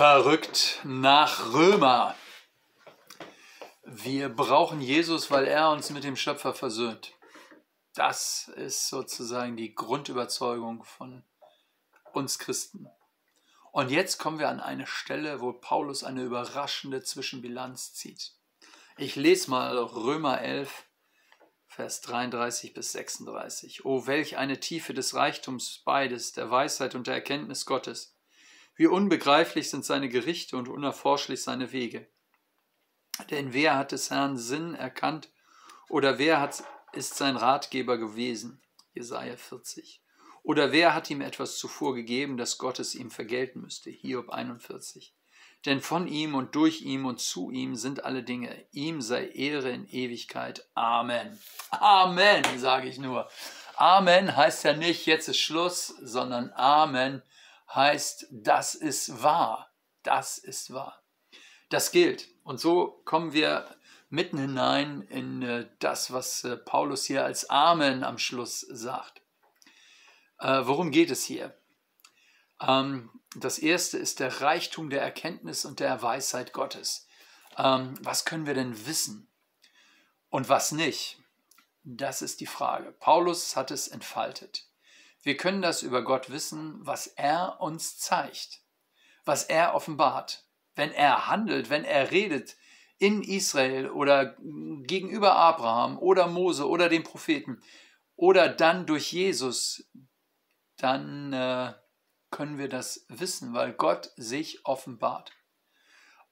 Verrückt nach Römer. Wir brauchen Jesus, weil er uns mit dem Schöpfer versöhnt. Das ist sozusagen die Grundüberzeugung von uns Christen. Und jetzt kommen wir an eine Stelle, wo Paulus eine überraschende Zwischenbilanz zieht. Ich lese mal Römer 11, Vers 33 bis 36. O welch eine Tiefe des Reichtums beides, der Weisheit und der Erkenntnis Gottes. Wie unbegreiflich sind seine Gerichte und unerforschlich seine Wege. Denn wer hat des Herrn Sinn erkannt oder wer hat, ist sein Ratgeber gewesen? Jesaja 40. Oder wer hat ihm etwas zuvor gegeben, dass Gott es ihm vergelten müsste? Hiob 41. Denn von ihm und durch ihm und zu ihm sind alle Dinge. Ihm sei Ehre in Ewigkeit. Amen. Amen, sage ich nur. Amen heißt ja nicht, jetzt ist Schluss, sondern Amen heißt, das ist wahr. Das ist wahr. Das gilt. Und so kommen wir mitten hinein in äh, das, was äh, Paulus hier als Amen am Schluss sagt. Äh, worum geht es hier? Ähm, das erste ist der Reichtum der Erkenntnis und der Weisheit Gottes. Ähm, was können wir denn wissen und was nicht? Das ist die Frage. Paulus hat es entfaltet. Wir können das über Gott wissen, was er uns zeigt, was er offenbart. Wenn er handelt, wenn er redet in Israel oder gegenüber Abraham oder Mose oder den Propheten oder dann durch Jesus, dann äh, können wir das wissen, weil Gott sich offenbart.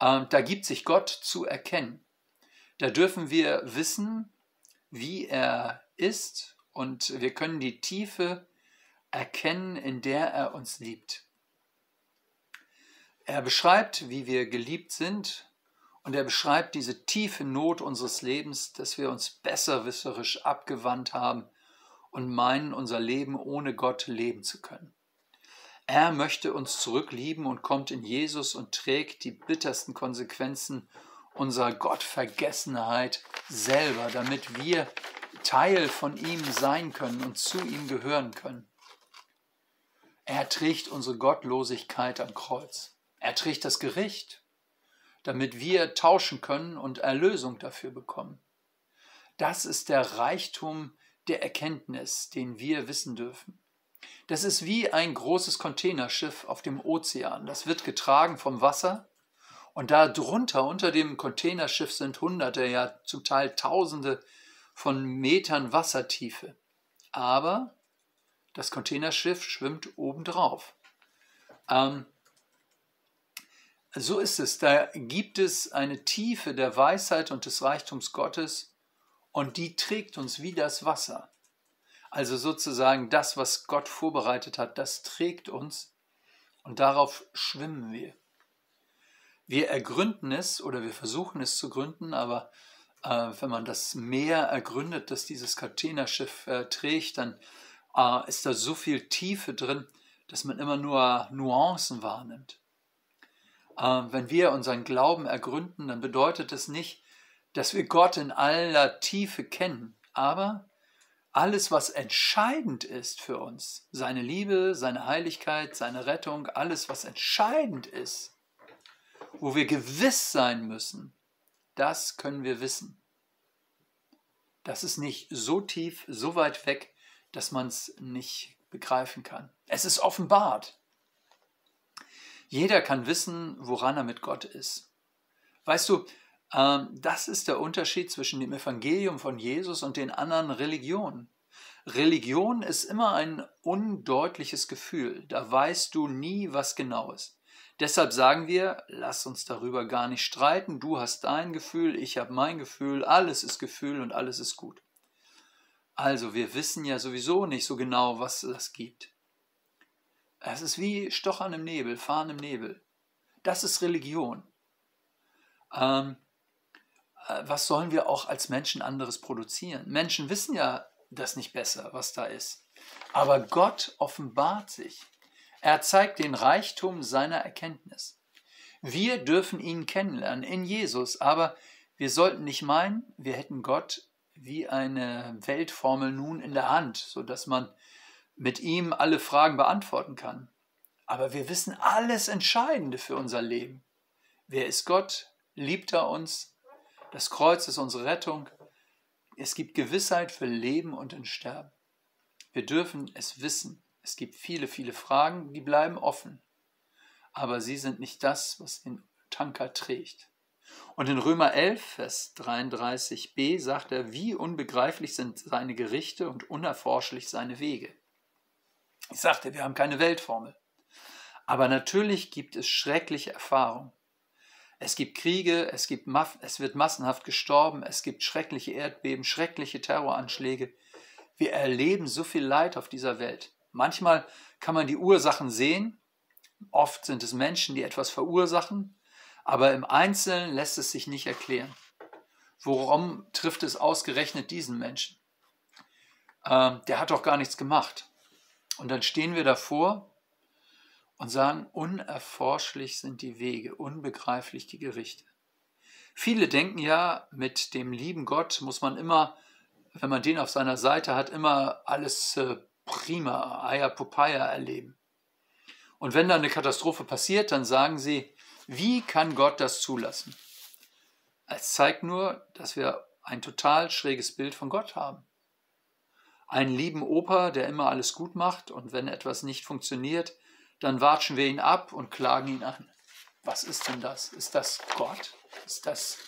Ähm, da gibt sich Gott zu erkennen. Da dürfen wir wissen, wie er ist und wir können die Tiefe erkennen, in der er uns liebt. Er beschreibt, wie wir geliebt sind und er beschreibt diese tiefe Not unseres Lebens, dass wir uns besserwisserisch abgewandt haben und meinen, unser Leben ohne Gott leben zu können. Er möchte uns zurücklieben und kommt in Jesus und trägt die bittersten Konsequenzen unserer Gottvergessenheit selber, damit wir Teil von ihm sein können und zu ihm gehören können. Er trägt unsere Gottlosigkeit am Kreuz. Er trägt das Gericht, damit wir tauschen können und Erlösung dafür bekommen. Das ist der Reichtum der Erkenntnis, den wir wissen dürfen. Das ist wie ein großes Containerschiff auf dem Ozean. Das wird getragen vom Wasser und da drunter unter dem Containerschiff sind Hunderte, ja zum Teil Tausende von Metern Wassertiefe. Aber das Containerschiff schwimmt obendrauf. Ähm, so ist es. Da gibt es eine Tiefe der Weisheit und des Reichtums Gottes und die trägt uns wie das Wasser. Also sozusagen das, was Gott vorbereitet hat, das trägt uns und darauf schwimmen wir. Wir ergründen es oder wir versuchen es zu gründen, aber äh, wenn man das Meer ergründet, das dieses Containerschiff äh, trägt, dann äh, ist da so viel Tiefe drin, dass man immer nur Nuancen wahrnimmt. Äh, wenn wir unseren Glauben ergründen, dann bedeutet es nicht, dass wir Gott in aller Tiefe kennen, aber alles, was entscheidend ist für uns, seine Liebe, seine Heiligkeit, seine Rettung, alles, was entscheidend ist, wo wir gewiss sein müssen, das können wir wissen. Das ist nicht so tief, so weit weg, dass man es nicht begreifen kann. Es ist offenbart. Jeder kann wissen, woran er mit Gott ist. Weißt du, ähm, das ist der Unterschied zwischen dem Evangelium von Jesus und den anderen Religionen. Religion ist immer ein undeutliches Gefühl. Da weißt du nie, was genau ist. Deshalb sagen wir, lass uns darüber gar nicht streiten. Du hast dein Gefühl, ich habe mein Gefühl. Alles ist Gefühl und alles ist gut. Also, wir wissen ja sowieso nicht so genau, was das gibt. Es ist wie Stochern im Nebel, Fahren im Nebel. Das ist Religion. Ähm, äh, was sollen wir auch als Menschen anderes produzieren? Menschen wissen ja das nicht besser, was da ist. Aber Gott offenbart sich. Er zeigt den Reichtum seiner Erkenntnis. Wir dürfen ihn kennenlernen in Jesus, aber wir sollten nicht meinen, wir hätten Gott wie eine Weltformel nun in der Hand, sodass man mit ihm alle Fragen beantworten kann. Aber wir wissen alles Entscheidende für unser Leben. Wer ist Gott? Liebt er uns? Das Kreuz ist unsere Rettung. Es gibt Gewissheit für Leben und in Sterben. Wir dürfen es wissen. Es gibt viele, viele Fragen, die bleiben offen. Aber sie sind nicht das, was den Tanker trägt. Und in Römer 11, Vers 33b sagt er, wie unbegreiflich sind seine Gerichte und unerforschlich seine Wege. Ich sagte, wir haben keine Weltformel. Aber natürlich gibt es schreckliche Erfahrungen. Es gibt Kriege, es, gibt es wird massenhaft gestorben, es gibt schreckliche Erdbeben, schreckliche Terroranschläge. Wir erleben so viel Leid auf dieser Welt. Manchmal kann man die Ursachen sehen. Oft sind es Menschen, die etwas verursachen. Aber im Einzelnen lässt es sich nicht erklären. Warum trifft es ausgerechnet diesen Menschen? Ähm, der hat doch gar nichts gemacht. Und dann stehen wir davor und sagen, unerforschlich sind die Wege, unbegreiflich die Gerichte. Viele denken ja, mit dem lieben Gott muss man immer, wenn man den auf seiner Seite hat, immer alles äh, prima, Eier Popeye erleben. Und wenn dann eine Katastrophe passiert, dann sagen sie, wie kann Gott das zulassen? Es zeigt nur, dass wir ein total schräges Bild von Gott haben. Einen lieben Opa, der immer alles gut macht und wenn etwas nicht funktioniert, dann watschen wir ihn ab und klagen ihn an. Was ist denn das? Ist das Gott? Ist das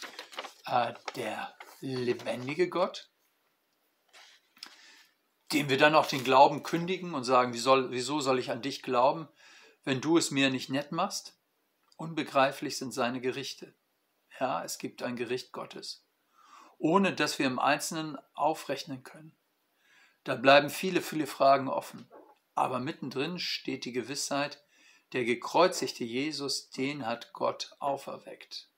äh, der lebendige Gott? Dem wir dann auch den Glauben kündigen und sagen, wie soll, wieso soll ich an dich glauben, wenn du es mir nicht nett machst? Unbegreiflich sind seine Gerichte. Ja, es gibt ein Gericht Gottes, ohne dass wir im Einzelnen aufrechnen können. Da bleiben viele, viele Fragen offen. Aber mittendrin steht die Gewissheit, der gekreuzigte Jesus, den hat Gott auferweckt.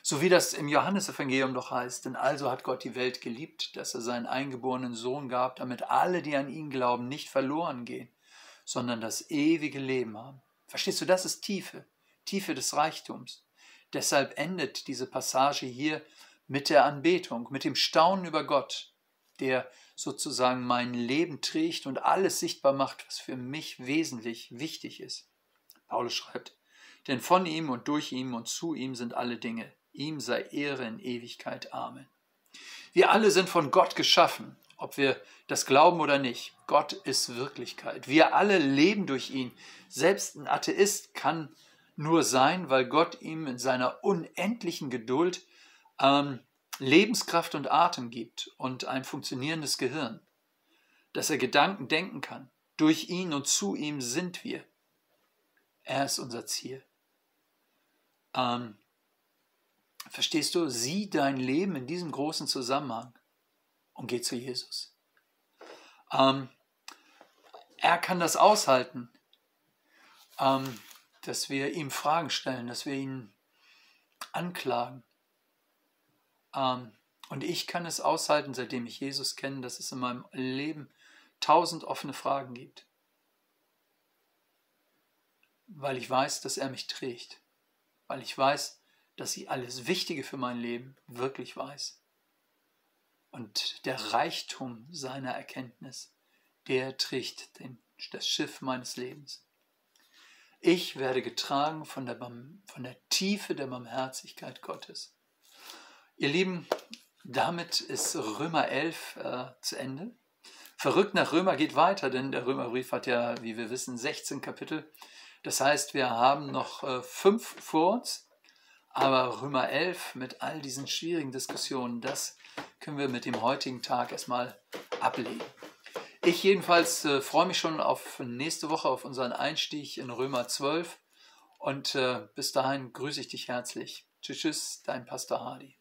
So wie das im Johannesevangelium doch heißt, denn also hat Gott die Welt geliebt, dass er seinen eingeborenen Sohn gab, damit alle, die an ihn glauben, nicht verloren gehen, sondern das ewige Leben haben. Verstehst du, das ist Tiefe, Tiefe des Reichtums. Deshalb endet diese Passage hier mit der Anbetung, mit dem Staunen über Gott, der sozusagen mein Leben trägt und alles sichtbar macht, was für mich wesentlich wichtig ist. Paulus schreibt, denn von ihm und durch ihm und zu ihm sind alle Dinge. Ihm sei Ehre in Ewigkeit. Amen. Wir alle sind von Gott geschaffen, ob wir das glauben oder nicht. Gott ist Wirklichkeit. Wir alle leben durch ihn. Selbst ein Atheist kann nur sein, weil Gott ihm in seiner unendlichen Geduld ähm, Lebenskraft und Atem gibt und ein funktionierendes Gehirn, dass er Gedanken denken kann. Durch ihn und zu ihm sind wir. Er ist unser Ziel. Ähm, verstehst du? Sieh dein Leben in diesem großen Zusammenhang und geh zu Jesus. Ähm, er kann das aushalten, ähm, dass wir ihm Fragen stellen, dass wir ihn anklagen, ähm, und ich kann es aushalten, seitdem ich Jesus kenne, dass es in meinem Leben tausend offene Fragen gibt. Weil ich weiß, dass er mich trägt. Weil ich weiß, dass sie alles Wichtige für mein Leben wirklich weiß. Und der Reichtum seiner Erkenntnis, der trägt den, das Schiff meines Lebens. Ich werde getragen von der, von der Tiefe der Barmherzigkeit Gottes. Ihr Lieben, damit ist Römer 11 äh, zu Ende. Verrückt nach Römer geht weiter, denn der Römerbrief hat ja, wie wir wissen, 16 Kapitel. Das heißt, wir haben noch äh, fünf vor uns. Aber Römer 11 mit all diesen schwierigen Diskussionen, das können wir mit dem heutigen Tag erstmal ablegen. Ich jedenfalls äh, freue mich schon auf nächste Woche, auf unseren Einstieg in Römer 12. Und äh, bis dahin grüße ich dich herzlich. Tschüss, tschüss, dein Pastor Hardy.